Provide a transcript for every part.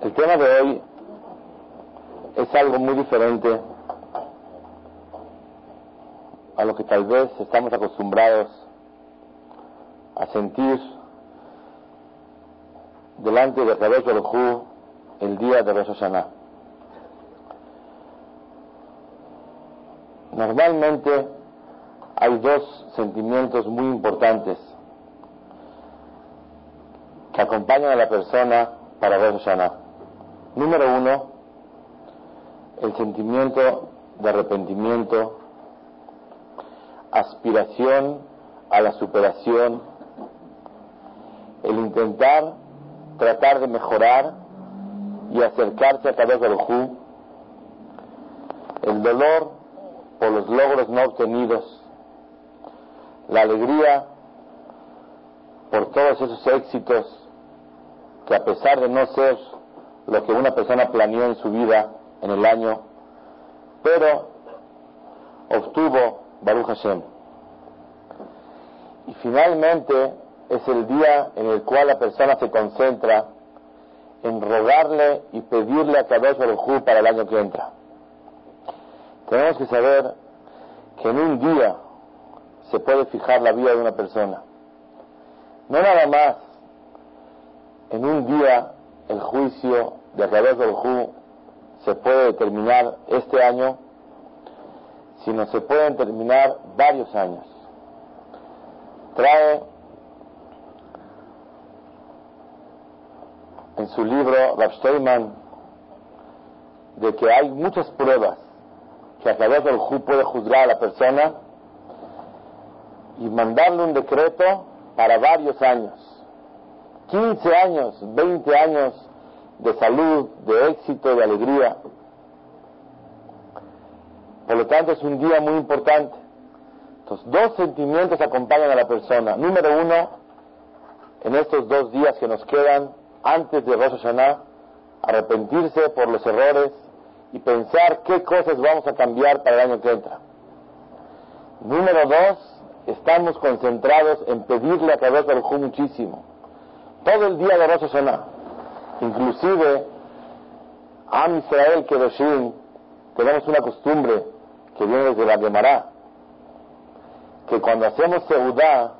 El tema de hoy es algo muy diferente a lo que tal vez estamos acostumbrados a sentir delante de Kadosh Baruj el día de Rosh Hashanah. Normalmente hay dos sentimientos muy importantes que acompañan a la persona para Rosh Hashanah. Número uno, el sentimiento de arrepentimiento, aspiración a la superación, el intentar tratar de mejorar y acercarse a Kadosh Baruj el dolor por los logros no obtenidos, la alegría por todos esos éxitos que a pesar de no ser lo que una persona planeó en su vida en el año, pero obtuvo Baruch Hashem. Y finalmente es el día en el cual la persona se concentra en rogarle y pedirle a Kadosh Baruj para el año que entra. Tenemos que saber que en un día se puede fijar la vida de una persona. No nada más en un día el juicio de Akadosh Baruj se puede determinar este año, sino se pueden terminar varios años. Trae en su libro Rav Steinman de que hay muchas pruebas que Akadosh Baruj puede juzgar a la persona y mandarle un decreto para varios años. 15 años, 20 años de salud, de éxito, de alegría. Por lo tanto, es un día muy importante. Entonces, dos sentimientos acompañan a la persona. Número uno, en estos dos días que nos quedan antes de Rosh Hashanah, arrepentirse por los errores y pensar qué cosas vamos a cambiar para el año que entra. Número dos, estamos concentrados en pedirle a Kadosh Baruj muchísimo. Todo el día de Rosh. Inclusive, Am Israel Kedoshim, tenemos una costumbre que viene desde la Gemara, que cuando hacemos Seudá,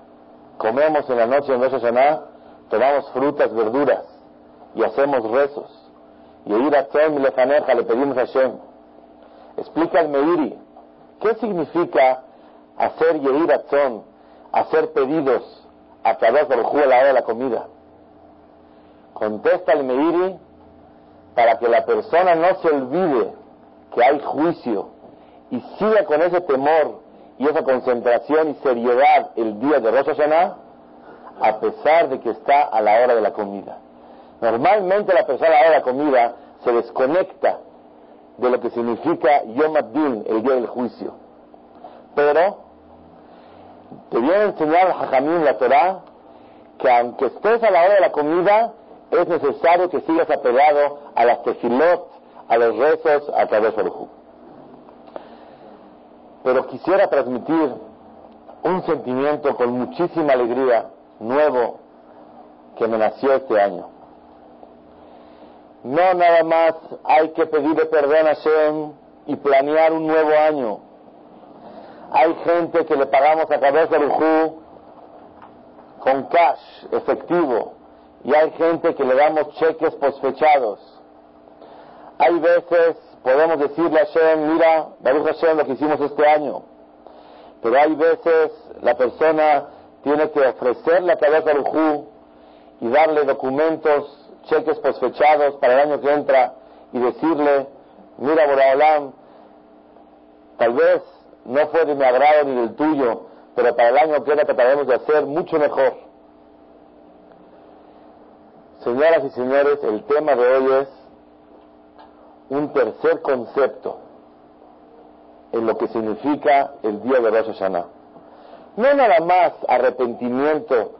comemos en la noche en Rosh Hashanah, tomamos frutas, verduras, y hacemos rezos. Y ir a Tzem y le pedimos a Hashem. Explica el Meiri, ¿qué significa hacer Yehir Atzón, hacer pedidos a través del jugo a la hora de la comida. Contesta el Meiri para que la persona no se olvide que hay juicio y siga con ese temor y esa concentración y seriedad el día de Rosh Hashanah, a pesar de que está a la hora de la comida. Normalmente la persona a la hora de la comida se desconecta de lo que significa Yom Ad-Din, el día del juicio. Pero te viene a enseñar Jajamín la Torah que aunque estés a la hora de la comida, es necesario que sigas apegado a las tefilot, a los rezos, a través del Pero quisiera transmitir un sentimiento con muchísima alegría, nuevo, que me nació este año. No nada más hay que pedirle perdón a Shem y planear un nuevo año. Hay gente que le pagamos a cabeza Barujú con cash, efectivo, y hay gente que le damos cheques posfechados. Hay veces podemos decirle a Hashem, mira, Baruch Hashem, lo que hicimos este año. Pero hay veces la persona tiene que ofrecerle a cabeza Barujú y darle documentos, cheques posfechados para el año que entra y decirle, mira, Boraholam, tal vez no fue de mi agrado ni del tuyo, pero para el año que viene trataremos de hacer mucho mejor. Señoras y señores, el tema de hoy es un tercer concepto en lo que significa el día de Rosh Hashanah. No nada más arrepentimiento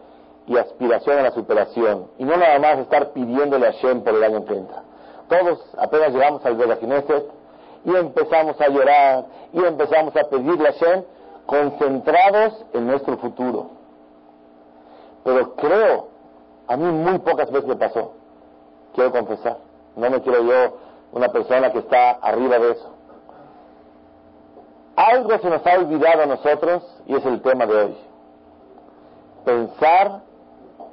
y aspiración a la superación, y no nada más estar pidiéndole a Shem por el año que entra. Todos apenas llegamos al Knesset, y empezamos a llorar y empezamos a pedirle a Shem concentrados en nuestro futuro. Pero creo, a mí muy pocas veces me pasó, quiero confesar. No me quiero yo una persona que está arriba de eso. Algo se nos ha olvidado a nosotros y es el tema de hoy. Pensar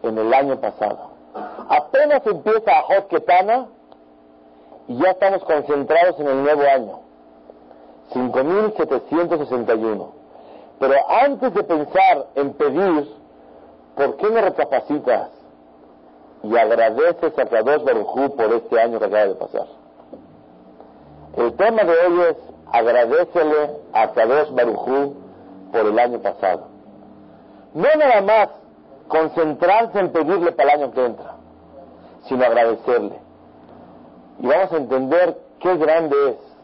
en el año pasado. Apenas empieza Hot Ketana y ya estamos concentrados en el nuevo año. 5761. Pero antes de pensar en pedir, ¿por qué no recapacitas y agradeces a Kadosh Barujú por este año que acaba de pasar? El tema de hoy es agradecele a Kadosh Barujú por el año pasado. No nada más concentrarse en pedirle para el año que entra, sino agradecerle. Y vamos a entender qué grande es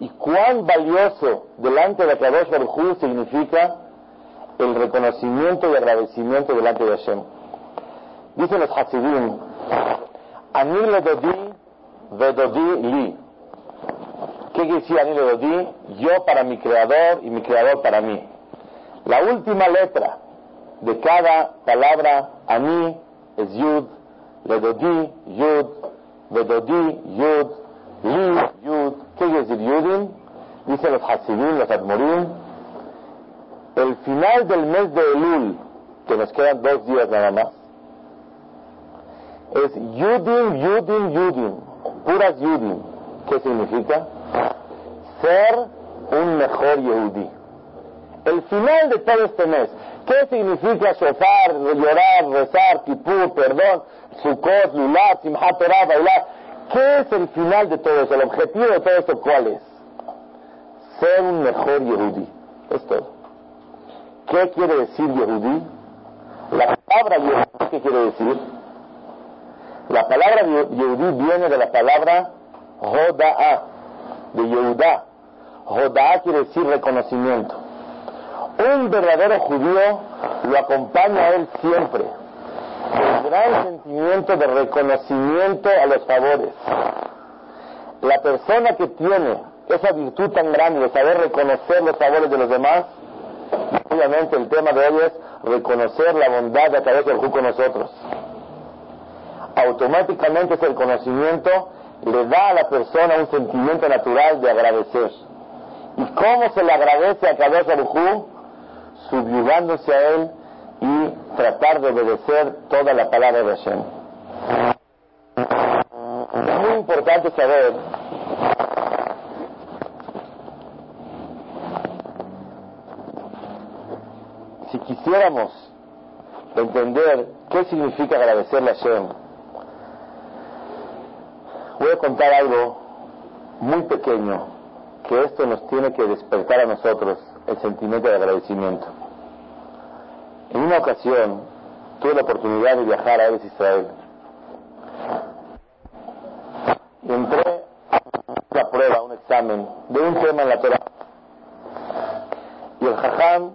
y cuán valioso delante de Kadosh Baruj significa el reconocimiento y agradecimiento delante de Hashem. Dicen los Hasidim, Ani le dodi, vedodi li. ¿Qué quiere decir Ani le dodi? Yo para mi creador y mi creador para mí. La última letra de cada palabra Ani es Yud, le dodi, Yud, vedodi, Yud, li, Yud, ¿Qué quiere decir Yudim? Dicen los Hasidim, los Admorim. El final del mes de Elul, que nos quedan dos días nada más, es Yudim, Yudim, Yudim, puras Yudim. ¿Qué significa? Ser un mejor Yehudi. El final de todo este mes. ¿Qué significa shofar, llorar, rezar, kipur, perdón, sukkot, lulat, simchat Torah, bailar? ¿Qué es el final de todo eso? ¿El objetivo de todo esto cuál es? Ser un mejor Yehudi. Es todo. ¿Qué quiere decir Yehudi? La palabra Yehudi, ¿qué quiere decir? La palabra Yehudi viene de la palabra Joda'a, de Yehuda. Joda'a quiere decir reconocimiento. Un verdadero judío lo acompaña a él siempre el gran sentimiento de reconocimiento a los favores. La persona que tiene esa virtud tan grande de saber reconocer los favores de los demás, obviamente el tema de hoy es reconocer la bondad de través del con nosotros. Automáticamente ese reconocimiento le da a la persona un sentimiento natural de agradecer. ¿Y cómo se le agradece a Kadosh Baruj Subyugándose a él y tratar de obedecer toda la palabra de Hashem. Es muy importante saber si quisiéramos entender qué significa agradecerle a Hashem, voy a contar algo muy pequeño que esto nos tiene que despertar a nosotros el sentimiento de agradecimiento. En una ocasión tuve la oportunidad de viajar a Eres Israel. Entré a una prueba, un examen de un tema en la Torah. Y el jajam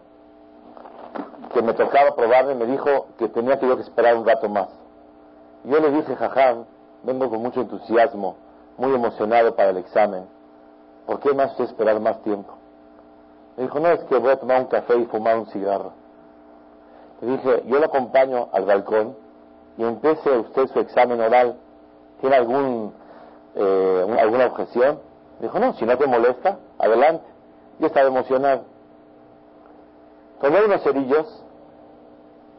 que me tocaba probarme me dijo que tenía que yo que esperar un rato más. Yo le dije, jajam, vengo con mucho entusiasmo, muy emocionado para el examen. ¿Por qué más esperar más tiempo? Me dijo, no, es que voy a tomar un café y fumar un cigarro. Le dije, yo lo acompaño al balcón y empiece usted su examen oral. ¿Tiene algún, eh, alguna objeción? Dijo, no, si no te molesta, adelante. Yo estaba emocionado. Tomé unos cerillos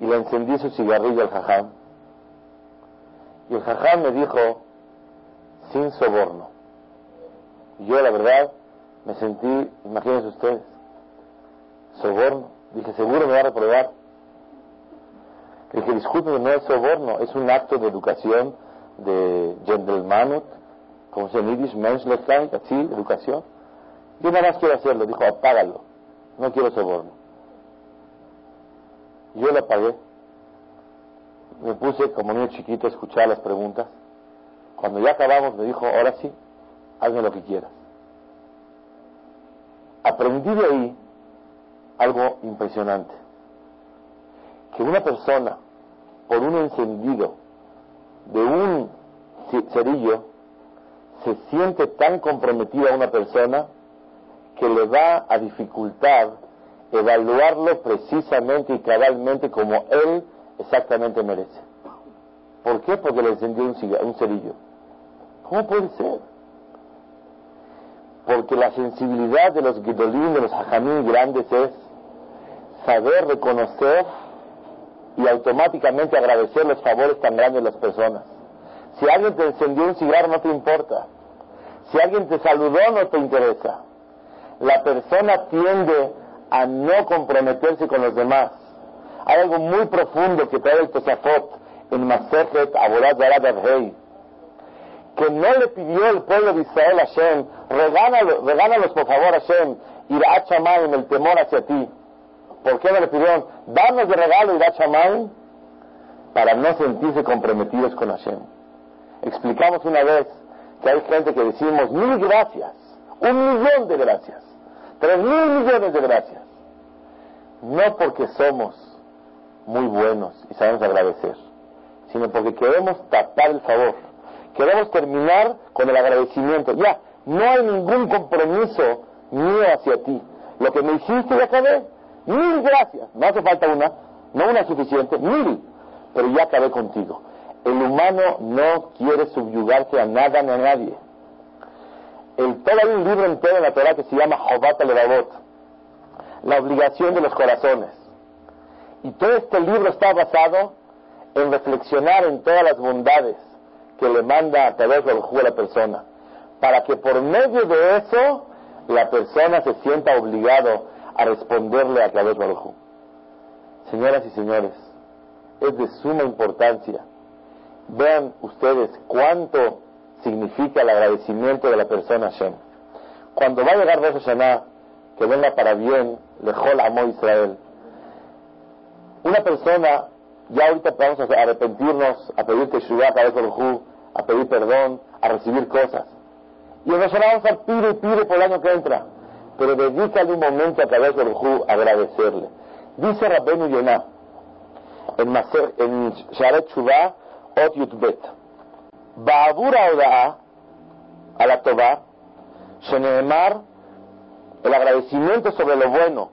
y le encendí su cigarrillo al jajam. Y el jajam me dijo, sin soborno. Y yo, la verdad, me sentí, imagínense ustedes, soborno. Dije, seguro me va a reprobar. El que discute no es soborno, es un acto de educación de gentlemanut, como se dice, menschlichkeit, así, educación. Yo nada más quiero hacerlo, dijo, apágalo, no quiero soborno. Yo lo apagué, me puse como niño chiquito a escuchar las preguntas. Cuando ya acabamos me dijo, ahora sí, hazme lo que quieras. Aprendí de ahí algo impresionante que una persona, por un encendido de un cerillo, se siente tan comprometida a una persona que le va a dificultar evaluarlo precisamente y cabalmente como él exactamente merece. ¿Por qué? Porque le encendió un, cerillo. ¿Cómo puede ser? Porque la sensibilidad de los Gidolim, de los Hajamim grandes es saber reconocer y automáticamente agradecer los favores tan grandes de las personas. Si alguien te encendió un cigarro no te importa. Si alguien te saludó no te interesa. La persona tiende a no comprometerse con los demás. Algo muy profundo que trae el Tosafot en Masejet Aborat Yarad que no le pidió el pueblo de Israel a Hashem, regálalos, por favor Hashem, ir a en el temor hacia ti. ¿Por qué no le pidieron, danos de regalo ir a Para no sentirse comprometidos con Hashem. Explicamos una vez que hay gente que decimos mil gracias, un millón de gracias, tres mil millones de gracias. No porque somos muy buenos y sabemos agradecer, sino porque queremos tapar el favor. Queremos terminar con el agradecimiento. Ya, no hay ningún compromiso mío hacia ti. Lo que me hiciste ya acabé. Mil gracias. No hace falta una, no una suficiente, mil. Pero ya acabé contigo. El humano no quiere subyugarse a nada ni a nadie. El, todo hay un libro entero en la Torah que se llama Jobat Levavot, la obligación de los corazones. Y todo este libro está basado en reflexionar en todas las bondades que le manda a través del jugo a la persona, para que por medio de eso la persona se sienta obligado a responderle a través del jugo. Señoras y señores, es de suma importancia Vean ustedes cuánto significa el agradecimiento de la persona a Hashem. Cuando va a llegar Rosh Hashanah, que venga para bien, lejol amó Israel una persona, ya ahorita podemos arrepentirnos, a pedir Teshuvah, a a pedir perdón, a recibir cosas. Y en Roshaná vamos a pide y pide por el año que entra. Pero dedícale un momento a Kadosh Baruj a agradecerle. Dice Rabbeinu Yonah, en, Maser, en Sharet Shuvah, Ot Yutbet. Baabura Oda'a, a la Tobá, Sheneemar, el agradecimiento sobre lo bueno,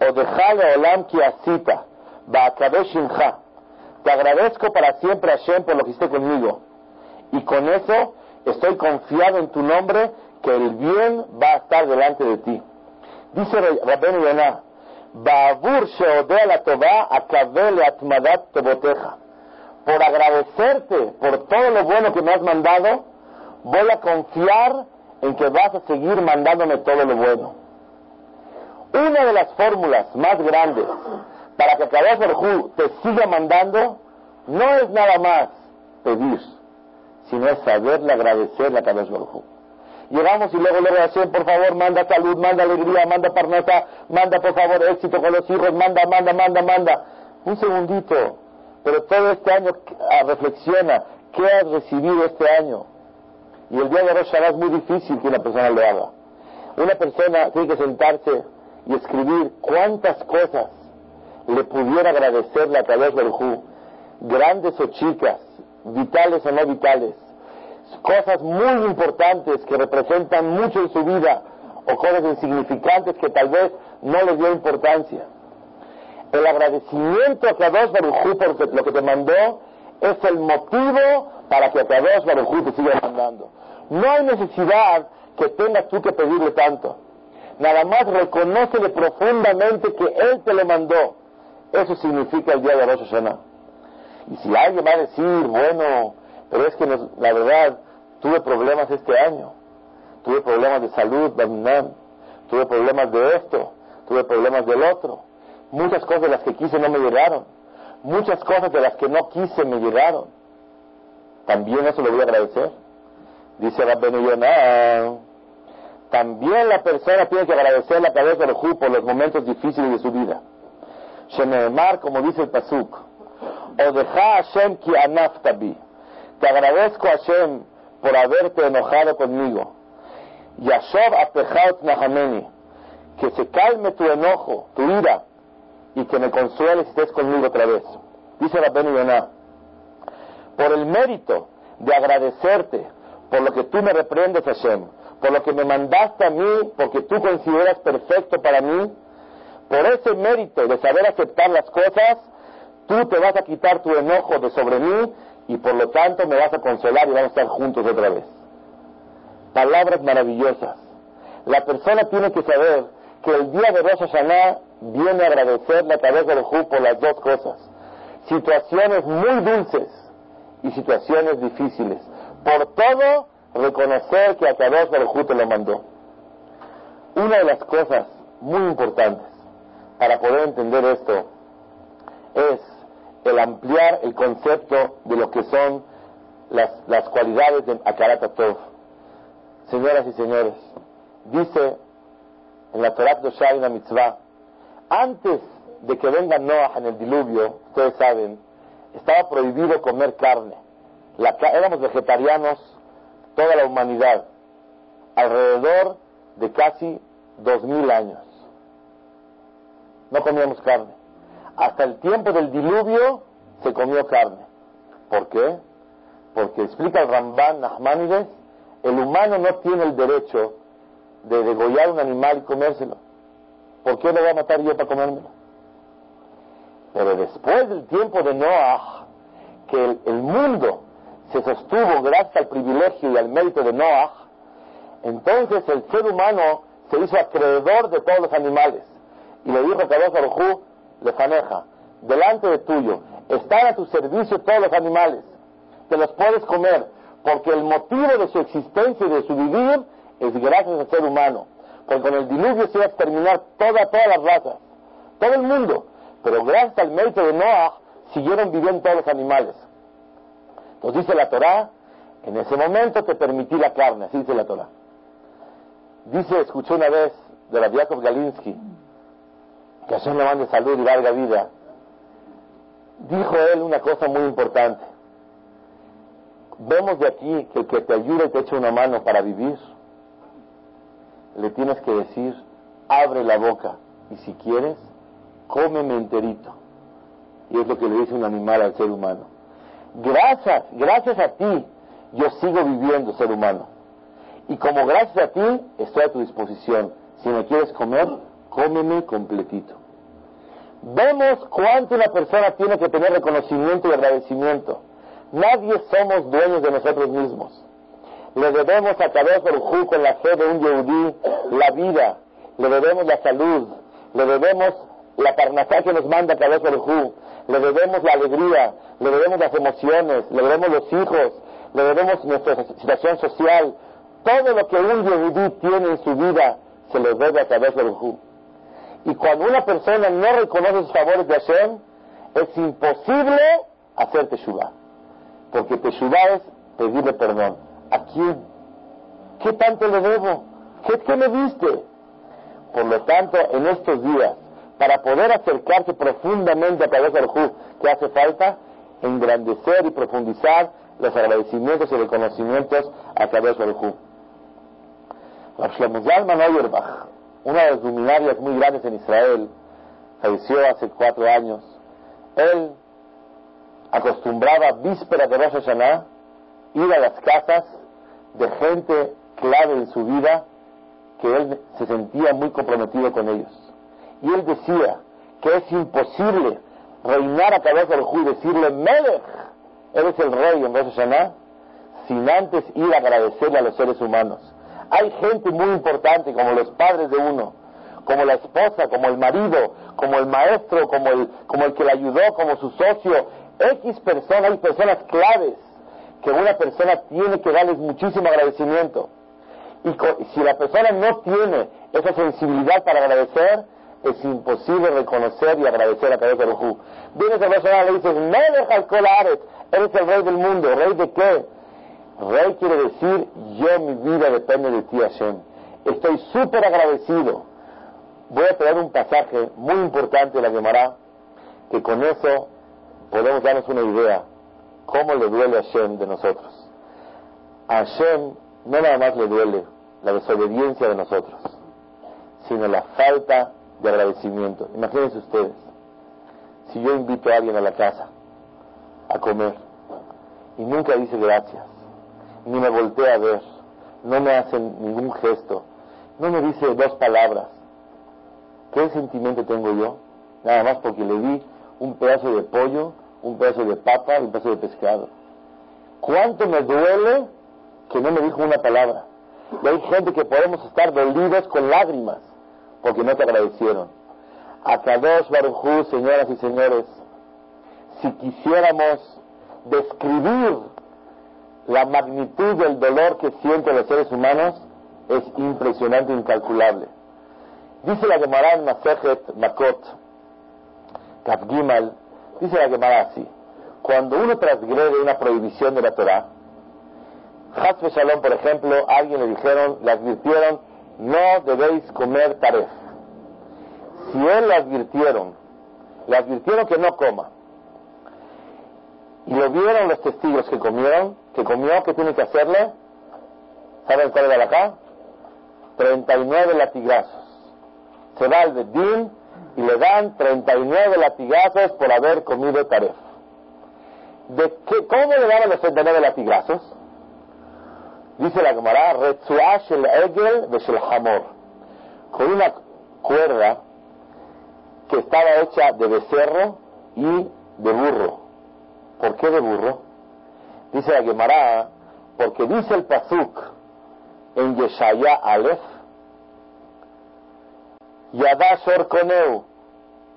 o dejarle Olam Kiasita, te agradezco para siempre Hashem por lo que hiciste conmigo, y con eso estoy confiado en tu nombre que el bien va a estar delante de ti. Dice Rabben Yonah, Ba'avur sheodea la tova akabel atmadat toboteja por agradecerte por todo lo bueno que me has mandado, voy a confiar en que vas a seguir mandándome todo lo bueno. Una de las fórmulas más grandes para que Kadosh Baruj te siga mandando no es nada más pedir, sino es saberle agradecerle a Kadosh Baruj Llegamos y luego le agradecemos, por favor, manda salud, manda alegría, manda parnasa, manda por favor éxito con los hijos, manda, manda, manda, manda. Un segundito, pero todo este año ah, reflexiona, ¿qué has recibido este año? Y el día de Rosh Hashanah es muy difícil que una persona lo haga. Una persona tiene que sentarse y escribir cuántas cosas le pudiera agradecerle a través del Hu, grandes o chicas, vitales o no vitales, cosas muy importantes que representan mucho en su vida o cosas insignificantes que tal vez no le dio importancia el agradecimiento a Kadosh Baruj por lo que te mandó es el motivo para que Kadosh Baruj te siga mandando. No hay necesidad que tengas tú que pedirle tanto. Nada más reconócele profundamente que Él te lo mandó. Eso significa el día de Rosh Hashanah. Y si alguien va a decir, bueno, pero es que la verdad, tuve problemas este año. Tuve problemas de salud, tuve problemas de esto, tuve problemas del otro Muchas cosas de las que quise no me llegaron. Muchas cosas de las que no quise me llegaron. También eso lo voy a agradecer. Dice Rabbenu Yonah. También la persona tiene que agradecer la cabeza de Ju por los momentos difíciles de su vida. Shenemar, como dice el Pasuk. O deja Hashem ki anaftabi. Te agradezco Hashem por haberte enojado conmigo. Yashov apechaut nahameni. Que se calme tu enojo, tu ira y que me consueles y estés conmigo otra vez. Dice la Yonah, por el mérito de agradecerte por lo que tú me reprendes, Hashem, por lo que me mandaste a mí, porque tú consideras perfecto para mí, por ese mérito de saber aceptar las cosas, tú te vas a quitar tu enojo de sobre mí y por lo tanto me vas a consolar y vamos a estar juntos otra vez. palabras maravillosas. La persona tiene que saber que el día de Rosh Hashanah viene a agradecerle a través del Hu por las dos cosas. Situaciones muy dulces y situaciones difíciles. Por todo, reconocer que a través del Hu te lo mandó. Una de las cosas muy importantes para poder entender esto es el ampliar el concepto de lo que son las, cualidades de Akarat Señoras y señores, dice en la Torah de y la Mitzvah, antes de que venga Noah en el diluvio, ustedes saben, estaba prohibido comer carne. éramos vegetarianos toda la humanidad, alrededor de casi dos mil años. No comíamos carne. Hasta el tiempo del diluvio se comió carne. ¿Por qué? Porque explica el Ramban Nachmanides, el humano no tiene el derecho de degollar un animal y comérselo. ¿Por qué lo voy a matar yo para comérmelo? Pero después del tiempo de Noah, que el, mundo se sostuvo gracias al privilegio y al mérito de Noah, entonces el ser humano se hizo acreedor de todos los animales. Y le dijo a Kadosh le faneja, delante de tuyo, están a tu servicio todos los animales, te los puedes comer, porque el motivo de su existencia y de su vivir es gracias al ser humano. Porque con el diluvio se iba a exterminar toda, todas las razas, todo el mundo. Pero gracias al mérito de Noah siguieron viviendo todos los animales. Entonces dice la Torah, en ese momento te permití la carne, así dice la Torah. Dice, escuché una vez de la Diakov Galinsky, que Hashem le mande salud y larga vida. Dijo él una cosa muy importante. Vemos de aquí que el que te ayuda y te echa una mano para vivir, le tienes que decir, abre la boca y si quieres, cómeme enterito. Y es lo que le dice un animal al ser humano. Gracias, gracias a ti, yo sigo viviendo ser humano. Y como gracias a ti, estoy a tu disposición. Si me quieres comer, cómeme completito. Vemos cuánto una persona tiene que tener reconocimiento y agradecimiento. Nadie somos dueños de nosotros mismos. Le debemos a Kadosh Baruj con la fe de un Yehudí la vida, le debemos la salud, le debemos la carnazá que nos manda Kadosh Baruj le debemos la alegría, le debemos las emociones, le debemos los hijos, le debemos nuestra situación social. Todo lo que un Yehudí tiene en su vida se lo debe a Kadosh Baruj Y cuando una persona no reconoce los favores de Hashem, es imposible hacer Teshuvah. Porque Teshuvah es pedirle perdón. ¿A quién? ¿Qué tanto le debo? ¿Qué, qué me diste? Por lo tanto, en estos días, para poder acercarse profundamente a través del Hu, ¿qué hace falta? Engrandecer y profundizar los agradecimientos y reconocimientos a través del Hu. Una de las luminarias muy grandes en Israel, falleció hace cuatro años. Él acostumbraba víspera de Rosh Hashanah ir a las casas de gente clave en su vida que él se sentía muy comprometido con ellos. Y él decía que es imposible reinar a través del y decirle, Melech, eres el rey en Rosh Hashanah, sin antes ir a agradecerle a los seres humanos. Hay gente muy importante como los padres de uno, como la esposa, como el marido, como el maestro, como el, como el que le ayudó, como su socio, X personas, hay personas claves que una persona tiene que darles muchísimo agradecimiento. Y si la persona no tiene esa sensibilidad para agradecer, es imposible reconocer y agradecer a Kadosh Baruj Vienes a persona y le dices, me deja el Ares, eres el rey del mundo. ¿Rey de qué? Rey quiere decir, yo mi vida depende de ti, Hashem. Estoy súper agradecido. Voy a traer un pasaje muy importante de la Gemara, que con eso podemos darnos una idea cómo le duele a Hashem de nosotros. A Hashem no nada más le duele la desobediencia de nosotros, sino la falta de agradecimiento. Imagínense ustedes, si yo invito a alguien a la casa a comer y nunca dice gracias, ni me voltea a ver, no me hace ningún gesto, no me dice dos palabras, ¿qué sentimiento tengo yo? Nada más porque le di un pedazo de pollo un pedazo de papa y un pedazo de pescado. ¿Cuánto me duele que no me dijo una palabra? Y hay gente que podemos estar dolidos con lágrimas porque no te agradecieron. A Kadosh Baruj señoras y señores, si quisiéramos describir la magnitud del dolor que sienten los seres humanos, es impresionante incalculable. Dice la Gemara en Masejet Makot, Kafgimal, dice la Gemara así, cuando uno transgrede una prohibición de la Torah, Hasbe Shalom, por ejemplo, a alguien le dijeron, le advirtieron, no debéis comer taref. Si él le advirtieron, le advirtieron que no coma, y lo vieron los testigos que comieron, que comió, ¿qué tiene que hacerle? ¿Saben cuál era la acá? 39 latigazos. Se va al Bedín y le dan 39 latigazos por haber comido taref. ¿De qué, ¿Cómo le daban los 39 latigazos? Dice la Gemara, Retzuash el Egel el con una cuerda que estaba hecha de becerro y de burro. ¿Por qué de burro? Dice la Gemara, porque dice el Pazuk en Yeshaya Aleph, Yadá Shorkoneu,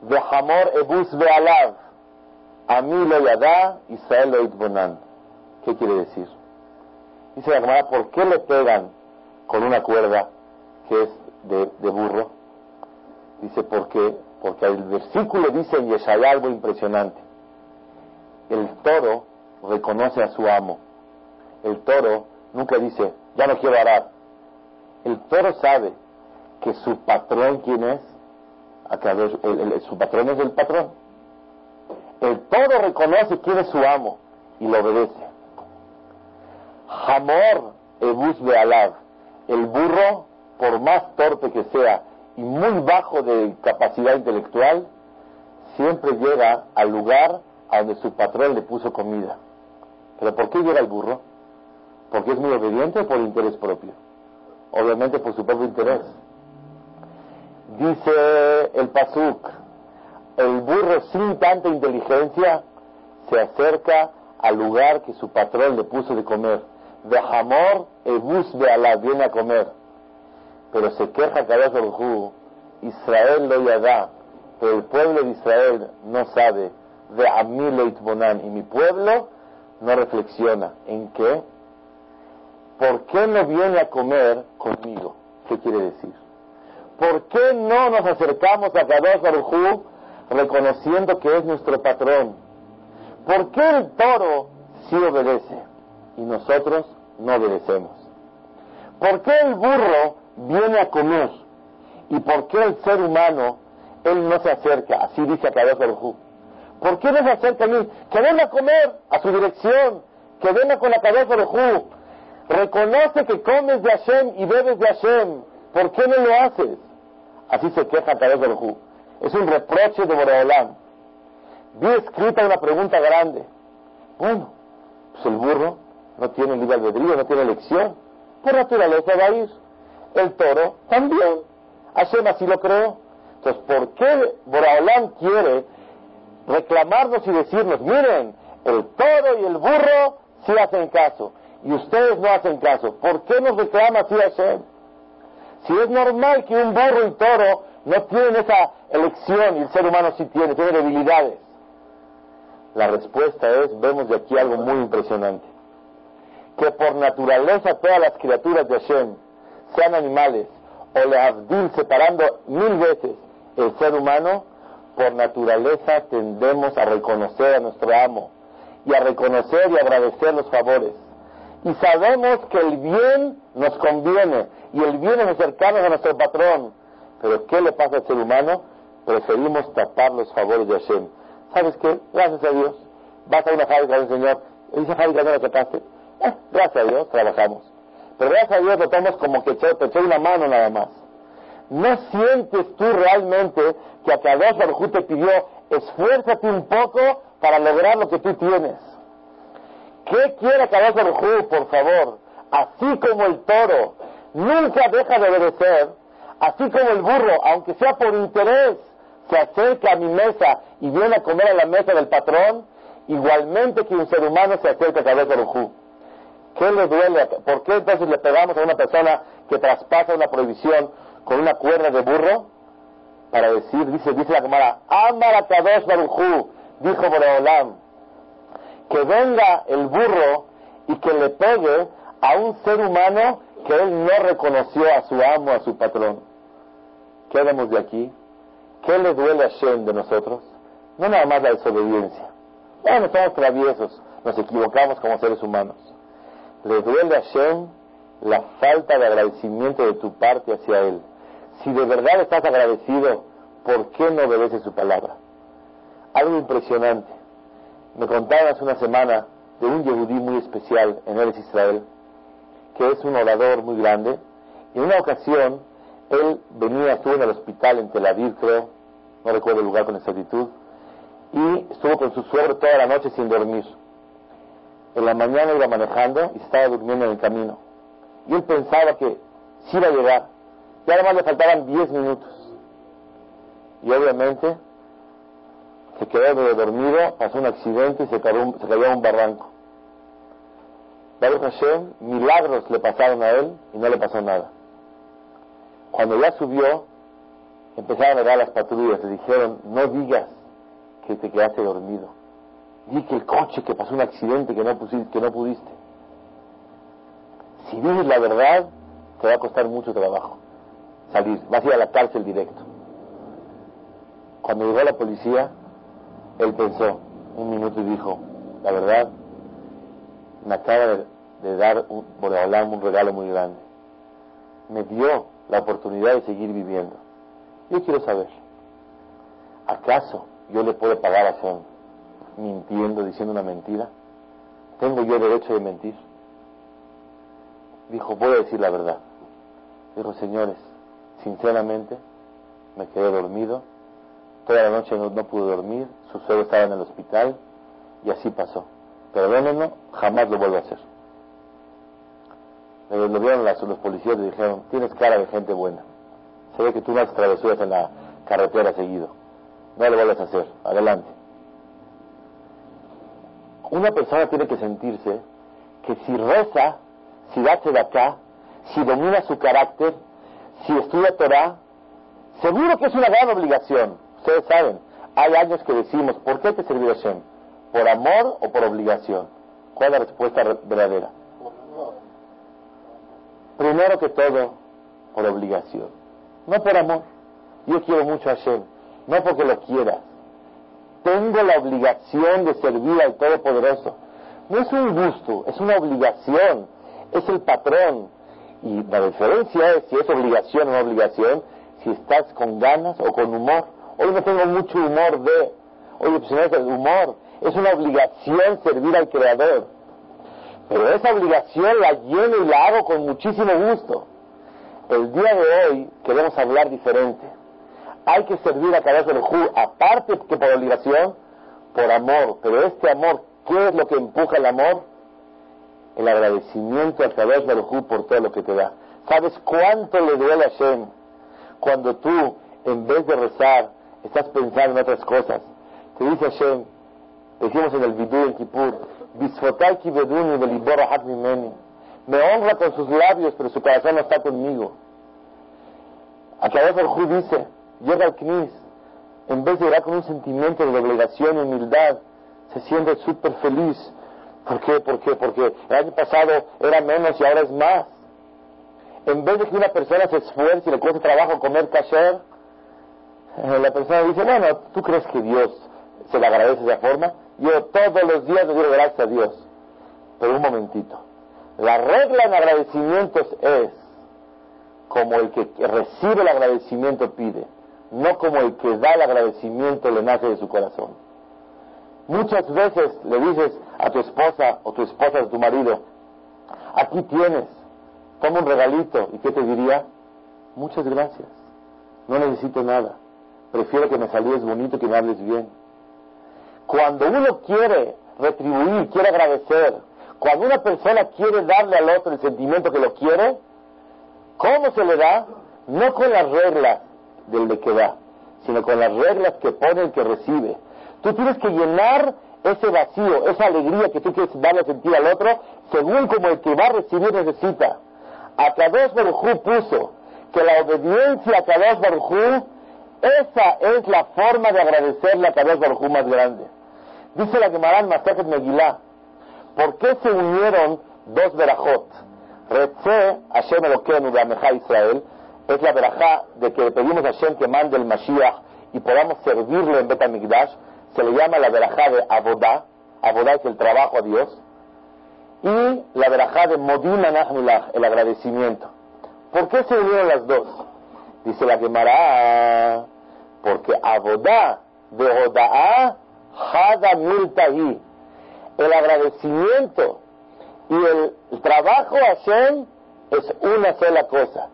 de Hamor Ebus Bealav, Ami lo Yadá, Israel lo Itbonan. ¿Qué quiere decir? Dice la Gemara, ¿por qué le pegan con una cuerda que es de, de burro? Dice, porque, porque el versículo dice en Yeshaya algo impresionante. El toro reconoce a su amo. El toro nunca dice, ya no quiero arar. El toro sabe que su patrón, ¿quién es? su patrón es el patrón. El toro reconoce quién es su amo y lo obedece. Hamor ebus alab. El burro, por más torpe que sea y muy bajo de capacidad intelectual, siempre llega al lugar a donde su patrón le puso comida. ¿Pero por qué llega el burro? ¿Porque es muy obediente o por interés propio? Obviamente por su propio interés. Dice el Pasuk, el burro sin tanta inteligencia se acerca al lugar que su patrón le puso de comer de Hamor Ebus la viene a comer. Pero se queja Kadosh Baruj Israel lo yada, pero el pueblo de Israel no sabe de Amil Bonan, y mi pueblo no reflexiona en qué. ¿Por qué no viene a comer conmigo? ¿Qué quiere decir? ¿Por qué no nos acercamos a Kadosh Baruj reconociendo que es nuestro patrón? ¿Por qué el toro sí obedece y nosotros no obedecemos. ¿Por qué el burro viene a comer? ¿Y por qué el ser humano, él no se acerca? Así dice Akadosh Baruj ¿Por qué se acerca a mí? Que venga a comer a su dirección, que venga con la cabeza de Reconoce que comes de Hashem y bebes de Hashem. ¿Por qué no lo haces? Así se queja Akadosh Baruj Es un reproche de Boreolam. Vi escrita una pregunta grande. Bueno, pues el burro no tiene libre albedrío, no tiene elección. Por naturaleza va a ir. El toro también. Hashem así lo creó. Entonces, ¿por qué Boraholam quiere reclamarnos y decirnos, miren, el toro y el burro sí hacen caso, y ustedes no hacen caso? ¿Por qué nos reclama así Hashem? Si es normal que un burro y toro no tienen esa elección y el ser humano sí tiene, tiene debilidades. La respuesta es, vemos de aquí algo muy impresionante que por naturaleza todas las criaturas de Hashem, sean animales o le abdil separando mil veces el ser humano, por naturaleza tendemos a reconocer a nuestro amo y a reconocer y agradecer los favores. Y sabemos que el bien nos conviene y el bien es acercarnos a nuestro patrón. Pero ¿qué le pasa al ser humano? Preferimos tapar los favores de Hashem. ¿Sabes qué? Gracias a Dios. Vas a una fábrica del Señor. Esa fábrica no la tapaste eh, gracias a Dios trabajamos. Pero gracias a Dios lo tomas como que te echó una mano nada más. ¿No sientes tú realmente que a Kadosh Baruj te pidió esfuérzate un poco para lograr lo que tú tienes? ¿Qué quiere Kadosh Baruj por favor? Así como el toro nunca deja de obedecer, así como el burro, aunque sea por interés, se acerca a mi mesa y viene a comer a la mesa del patrón, igualmente que un ser humano se acerca a Kadosh Baruj ¿Qué le duele? ¿Por qué entonces le pegamos a una persona que traspasa una prohibición con una cuerda de burro? Para decir, dice, dice la cámara, Amara Kadosh Baruchu, dijo Boreolam, que venga el burro y que le pegue a un ser humano que él no reconoció a su amo, a su patrón. ¿Qué haremos de aquí? ¿Qué le duele a Shem de nosotros? No nada más la desobediencia. Bueno, somos traviesos, nos equivocamos como seres humanos. Le duele a Shem la falta de agradecimiento de tu parte hacia Él. Si de verdad estás agradecido, ¿por qué no obedeces su palabra? Algo impresionante. Me contaron hace una semana de un yehudí muy especial en Eres Israel, que es un orador muy grande. En una ocasión, él venía, estuvo en el hospital en Tel Aviv, creo, no recuerdo el lugar con exactitud, y estuvo con su suegro toda la noche sin dormir. En la mañana iba manejando y estaba durmiendo en el camino. Y él pensaba que sí iba a llegar. Y además le faltaban 10 minutos. Y obviamente se quedó medio dormido, pasó un accidente y se cayó, se a un barranco. Baruch Hashem, milagros le pasaron a él y no le pasó nada. Cuando ya subió, empezaron a dar las patrullas, le dijeron, no digas que te quedaste dormido. Di que el coche, que pasó un accidente, que no, pusiste, que no pudiste. Si dices la verdad, te va a costar mucho trabajo salir, vas a ir a la cárcel directo. Cuando llegó la policía, él pensó un minuto y dijo, la verdad, me acaba de, dar un, un regalo muy grande. Me dio la oportunidad de seguir viviendo. Yo quiero saber, ¿acaso yo le puedo pagar a Son mintiendo, diciendo una mentira? ¿Tengo yo derecho de mentir? Dijo, voy a decir la verdad. Dijo, señores, sinceramente, me quedé dormido. Toda la noche no, pude dormir. Su suegro estaba en el hospital y así pasó. Perdónenlo, jamás lo vuelvo a hacer. Lo, lo vieron los policías y dijeron, tienes cara de gente buena. Se ve que tú no haces travesuras en la carretera seguido. No lo vuelvas a hacer. Adelante. Una persona tiene que sentirse que si reza, si da de acá, si domina su carácter, si estudia Torah, seguro que es una gran obligación. Ustedes saben, hay años que decimos, ¿por qué te servir a Hashem? ¿Por amor o por obligación? ¿Cuál es la respuesta verdadera? Primero que todo, por obligación. No por amor. Yo quiero mucho a Hashem, no porque lo quiera. Tengo la obligación de servir al Todopoderoso. No es un gusto, es una obligación. Es el patrón, y la diferencia es si es obligación o no obligación, si estás con ganas o con humor. Hoy no tengo mucho humor de, oye, pues no es el humor, es una obligación servir al Creador. Pero esa obligación la lleno y la hago con muchísimo gusto. El día de hoy queremos hablar diferente. Hay que servir a cada del aparte que por obligación, por amor. Pero este amor, ¿qué es lo que empuja el amor? El agradecimiento a través de Baruj por todo lo que te da. ¿Sabes cuánto le duele a Hashem cuando tú, en vez de rezar, estás pensando en otras cosas? Te dice Hashem, decimos en el Vidú en Kippur, me honra con sus labios, pero su corazón no está conmigo. A través del Ju dice, llega al Knis, en vez de llegar con un sentimiento de obligación y humildad, se siente súper feliz ¿Por qué? ¿Por qué? Porque el año pasado era menos y ahora es más. En vez de que una persona se esfuerce y le cueste trabajo comer kasher, eh, la persona dice, bueno, ¿tú crees que Dios se le agradece de esa forma? Yo todos los días le digo gracias a Dios. Pero un momentito. La regla en agradecimientos es como el que recibe el agradecimiento pide, no como el que da el agradecimiento le nace de su corazón. Muchas veces le dices a tu esposa o tu esposa a tu marido, aquí tienes, toma un regalito. ¿Y qué te diría? Muchas gracias. No necesito nada. Prefiero que me saludes bonito que me hables bien. Cuando uno quiere retribuir, quiere agradecer, cuando una persona quiere darle al otro el sentimiento que lo quiere, ¿cómo se le da? No con las reglas del de que da, sino con las reglas que pone el que recibe. Tú tienes que llenar ese vacío, esa alegría que tú quieres darle a sentir al otro, según como el que va a recibir necesita. A Kadosh Baruj puso que la obediencia a Kadosh Baruj esa es la forma de agradecerle a Kadosh Baruj más grande. Dice la Gemara en Masajet Megillah, ¿por qué se unieron dos verajot? Retze Hashem Elokeinu Beameja Israel, es la verajá de que pedimos a Hashem que mande el Mashiach y podamos servirle en Betamigdash, se le llama la verajá de Abodá, Abodá es el trabajo a Dios, y la verajá de Modim Anachmilach, el agradecimiento. ¿Por qué se unieron las dos? Dice la Gemara, porque Abodá de Odaá, Hada Miltahi, el agradecimiento y el trabajo a Hashem es una sola cosa.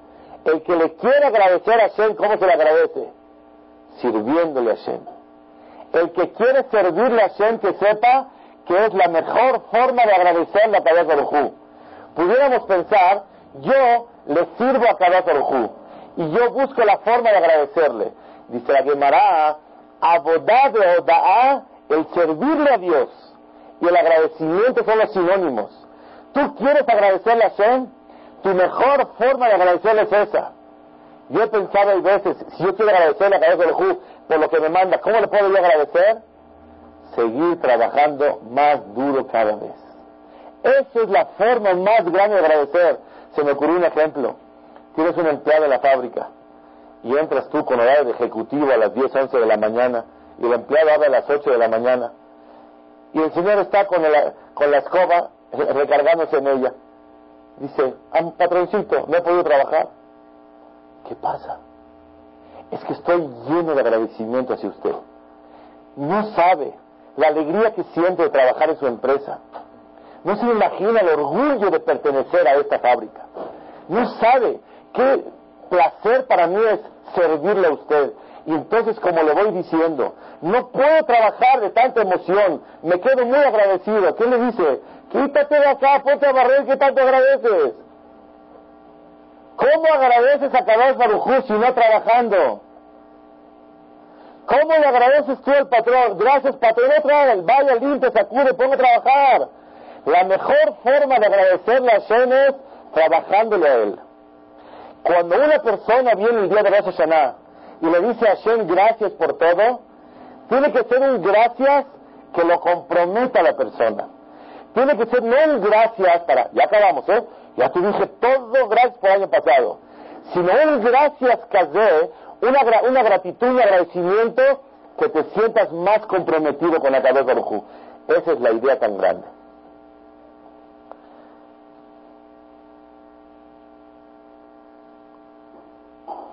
El que le quiere agradecer a Hashem, ¿cómo se le agradece? Sirviéndole a Hashem. El que quiere servirle a Hashem, que sepa que es la mejor forma de agradecerle a Kadosh Baruj Pudiéramos pensar, yo le sirvo a Kadosh Baruj y yo busco la forma de agradecerle. Dice la Gemara, Abodá de Odaá, el servirle a Dios y el agradecimiento son los sinónimos. ¿Tú quieres agradecerle a Hashem? Tu mejor forma de agradecerle es esa. Yo he pensado a veces, si yo quiero agradecerle a Kadosh por lo que me manda, ¿cómo le puedo yo agradecer? seguir trabajando más duro cada vez. Esa es la forma más grande de agradecer. Se me ocurrió un ejemplo. Tienes un empleado en la fábrica y entras tú con horario de ejecutivo a las 10, 11 de la mañana y el empleado abre a las 8 de la mañana y el señor está con, con la escoba recargándose en ella. Dice, patroncito, no he podido trabajar. ¿Qué pasa? Es que estoy lleno de agradecimiento hacia usted. No sabe la alegría que siente de trabajar en su empresa. No se imagina el orgullo de pertenecer a esta fábrica. No sabe qué placer para mí es servirle a usted. Y entonces, como le voy diciendo, no puedo trabajar de tanta emoción, me quedo muy agradecido. ¿Qué le dice? Quítate de acá, ponte a barrer, ¿qué tanto agradeces? ¿Cómo agradeces a Kadosh Baruj si no trabajando? ¿Cómo le agradeces tú al patrón? Gracias, patrón, otra vez, vaya, limpia, sacude, ponga a trabajar. La mejor forma de agradecerle a Hashem es trabajándole a él. Cuando una persona viene el día de Rosh Hashanah y le dice a Hashem gracias por todo, tiene que ser un gracias que lo comprometa a la persona. Tiene que ser no un gracias para, ya acabamos, ¿eh? Ya te dije todo gracias por el año pasado, sino un gracias casé, una, una gratitud, un agradecimiento que te sientas más comprometido con la cabeza de Baruj Esa es la idea tan grande.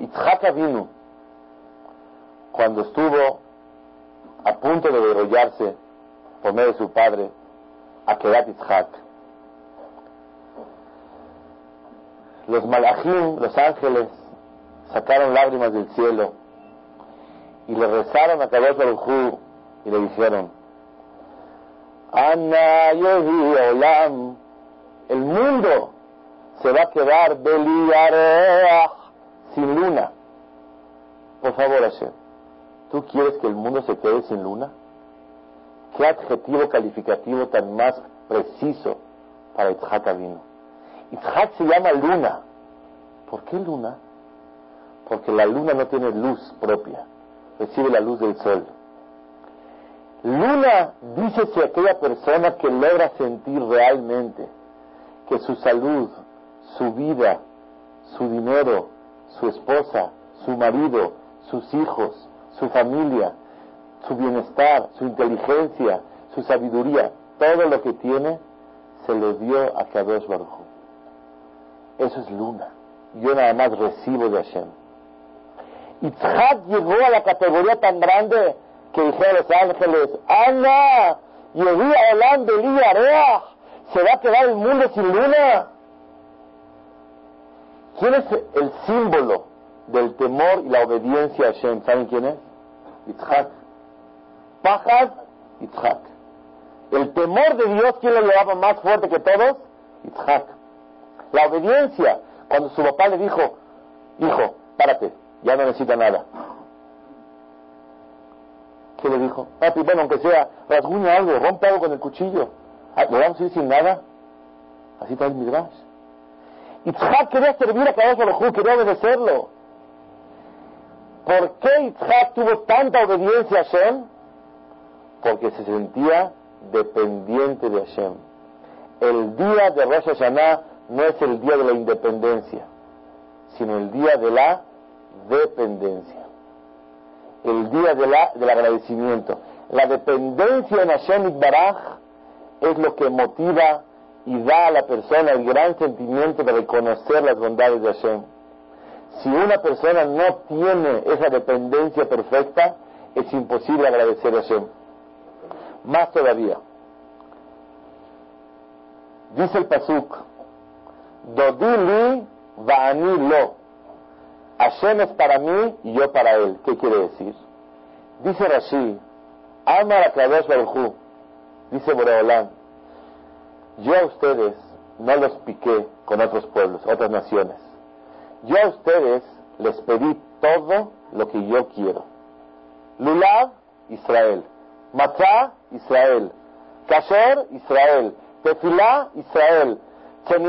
Itzhak vino cuando estuvo a punto de derrollarse por medio de su padre, a Kedat Itzhak. Los malachim, los ángeles, sacaron lágrimas del cielo y le rezaron a Kadosh Baruj y le dijeron, Ana Olam, el mundo se va a quedar sin luna. Por favor, Hashem, ¿tú quieres que el mundo se quede sin luna? ¿Qué adjetivo calificativo tan más preciso para Itzhak vino? Itzhak se llama luna. ¿Por qué luna? porque la luna no tiene luz propia, recibe la luz del sol. Luna, dice si aquella persona que logra sentir realmente que su salud, su vida, su dinero, su esposa, su marido, sus hijos, su familia, su bienestar, su inteligencia, su sabiduría, todo lo que tiene, se lo dio a Kadosh Baruj Eso es luna. Yo nada más recibo de Hashem. Itzhak llegó a la categoría tan grande que dijeron los ángeles, ¡Anda! Yehuda Olam Area, se va a quedar el mundo sin luna. ¿Quién es el símbolo del temor y la obediencia a Hashem? ¿Saben quién es? Itzhak. Pajad, Itzhak. El temor de Dios, ¿quién lo llevaba más fuerte que todos? Itzhak. La obediencia, cuando su papá le dijo, hijo, párate, ya no necesita nada. ¿Qué le dijo? Papi, bueno, aunque sea, rasguña algo, rompe algo con el cuchillo. Ah, ¿Le vamos a ir sin nada? Así está el Midrash. Itzhak quería servir a Kadosh Baruj quería obedecerlo. ¿Por qué Itzhak tuvo tanta obediencia a Hashem? Porque se sentía dependiente de Hashem. El día de Rosh Hashanah no es el día de la independencia, sino el día de la dependencia. El día de la, del agradecimiento. La dependencia en Hashem Baraj es lo que motiva y da a la persona el gran sentimiento de reconocer las bondades de Hashem. Si una persona no tiene esa dependencia perfecta, es imposible agradecer a Hashem. Más todavía, dice el Pasuk, Dodili va'ani lo. Hashem es para mí y yo para él. ¿Qué quiere decir? Dice Rashi, ama a Kadosh dice Boreolam, yo a ustedes no los piqué con otros pueblos, otras naciones. Yo a ustedes les pedí todo lo que yo quiero. Lulav, Israel. Matzah, Israel. Kasher, Israel. Tefilá, Israel.